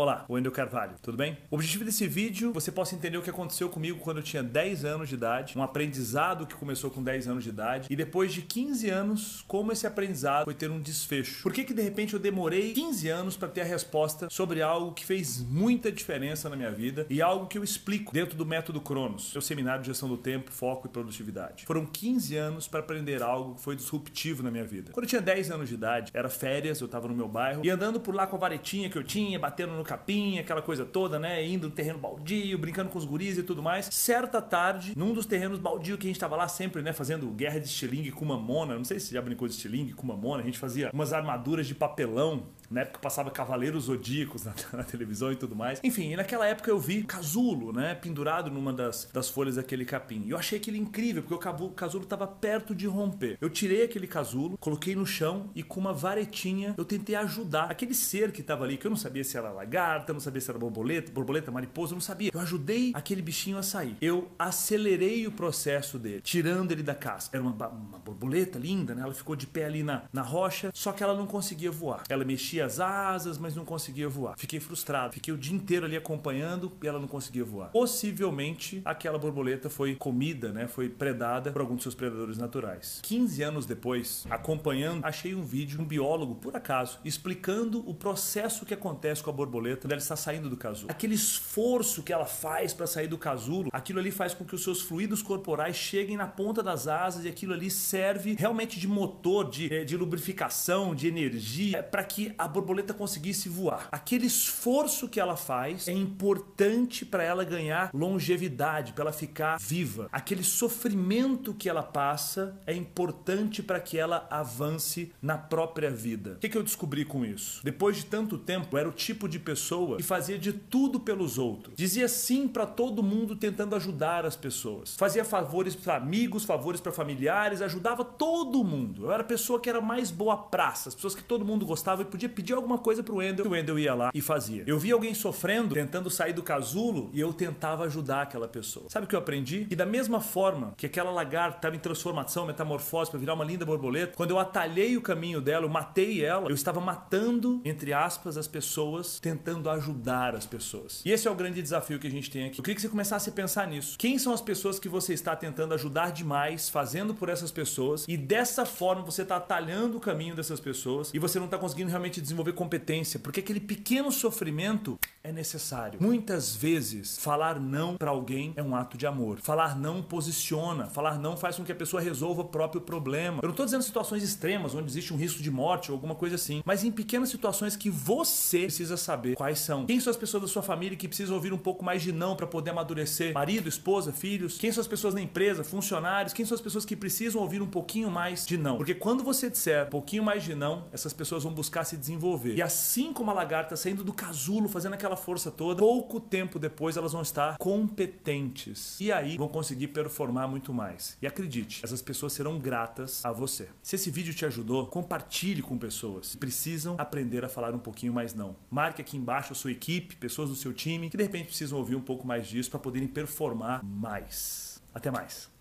Olá, Wendel Carvalho, tudo bem? O objetivo desse vídeo, você possa entender o que aconteceu comigo quando eu tinha 10 anos de idade, um aprendizado que começou com 10 anos de idade, e depois de 15 anos, como esse aprendizado foi ter um desfecho. Por que que de repente eu demorei 15 anos para ter a resposta sobre algo que fez muita diferença na minha vida e algo que eu explico dentro do método Cronos, seu seminário de gestão do tempo, foco e produtividade. Foram 15 anos para aprender algo que foi disruptivo na minha vida. Quando eu tinha 10 anos de idade, era férias, eu estava no meu bairro, e andando por lá com a varetinha que eu tinha, batendo no capim, aquela coisa toda, né? Indo no terreno baldio, brincando com os guris e tudo mais. Certa tarde, num dos terrenos baldio que a gente tava lá sempre, né? Fazendo guerra de estilingue com mamona. Não sei se já brincou de estilingue com mamona. A gente fazia umas armaduras de papelão. Na época passava Cavaleiros Zodíacos na, na televisão e tudo mais. Enfim, naquela época eu vi casulo, né? Pendurado numa das, das folhas daquele capim. E eu achei aquele incrível, porque o casulo tava perto de romper. Eu tirei aquele casulo, coloquei no chão e com uma varetinha eu tentei ajudar aquele ser que tava ali, que eu não sabia se era lagarta, não sabia se era borboleta, borboleta, mariposa, não sabia. Eu ajudei aquele bichinho a sair. Eu acelerei o processo dele, tirando ele da casca. Era uma, uma borboleta linda, né? Ela ficou de pé ali na, na rocha, só que ela não conseguia voar. Ela mexia as asas, mas não conseguia voar. Fiquei frustrado. Fiquei o dia inteiro ali acompanhando e ela não conseguia voar. Possivelmente aquela borboleta foi comida, né? Foi predada por algum dos seus predadores naturais. 15 anos depois, acompanhando, achei um vídeo, um biólogo, por acaso, explicando o processo que acontece com a borboleta quando ela está saindo do casulo. Aquele esforço que ela faz para sair do casulo, aquilo ali faz com que os seus fluidos corporais cheguem na ponta das asas e aquilo ali serve realmente de motor, de, eh, de lubrificação, de energia, para que a borboleta conseguisse voar. Aquele esforço que ela faz é importante para ela ganhar longevidade, para ela ficar viva. Aquele sofrimento que ela passa é importante para que ela avance na própria vida. O que, que eu descobri com isso? Depois de tanto tempo, era o tipo de pessoa que fazia de tudo pelos outros. Dizia sim para todo mundo tentando ajudar as pessoas. Fazia favores para amigos, favores para familiares, ajudava todo mundo. Eu era a pessoa que era mais boa praça, as pessoas que todo mundo gostava e podia pedir alguma coisa pro Wendel, o Wendel ia lá e fazia. Eu via alguém sofrendo, tentando sair do casulo e eu tentava ajudar aquela pessoa. Sabe o que eu aprendi? E da mesma forma que aquela lagarta estava em transformação, metamorfose para virar uma linda borboleta, quando eu atalhei o caminho dela, eu matei ela, eu estava matando, entre aspas, as pessoas, tentando ajudar as pessoas. E esse é o grande desafio que a gente tem aqui. Eu queria que você começasse a pensar nisso. Quem são as pessoas que você está tentando ajudar demais, fazendo por essas pessoas, e dessa forma você está atalhando o caminho dessas pessoas e você não está conseguindo realmente desenvolver competência, porque aquele pequeno sofrimento é necessário. Muitas vezes, falar não para alguém é um ato de amor. Falar não posiciona, falar não faz com que a pessoa resolva o próprio problema. Eu não estou dizendo situações extremas, onde existe um risco de morte ou alguma coisa assim, mas em pequenas situações que você precisa saber quais são. Quem são as pessoas da sua família que precisam ouvir um pouco mais de não para poder amadurecer? Marido, esposa, filhos? Quem são as pessoas na empresa, funcionários? Quem são as pessoas que precisam ouvir um pouquinho mais de não? Porque quando você disser um pouquinho mais de não, essas pessoas vão buscar se desenvolver. E assim como a lagarta saindo do casulo, fazendo aquela força toda, pouco tempo depois elas vão estar competentes. E aí vão conseguir performar muito mais. E acredite, essas pessoas serão gratas a você. Se esse vídeo te ajudou, compartilhe com pessoas que precisam aprender a falar um pouquinho mais não. Marque aqui embaixo a sua equipe, pessoas do seu time que de repente precisam ouvir um pouco mais disso para poderem performar mais. Até mais.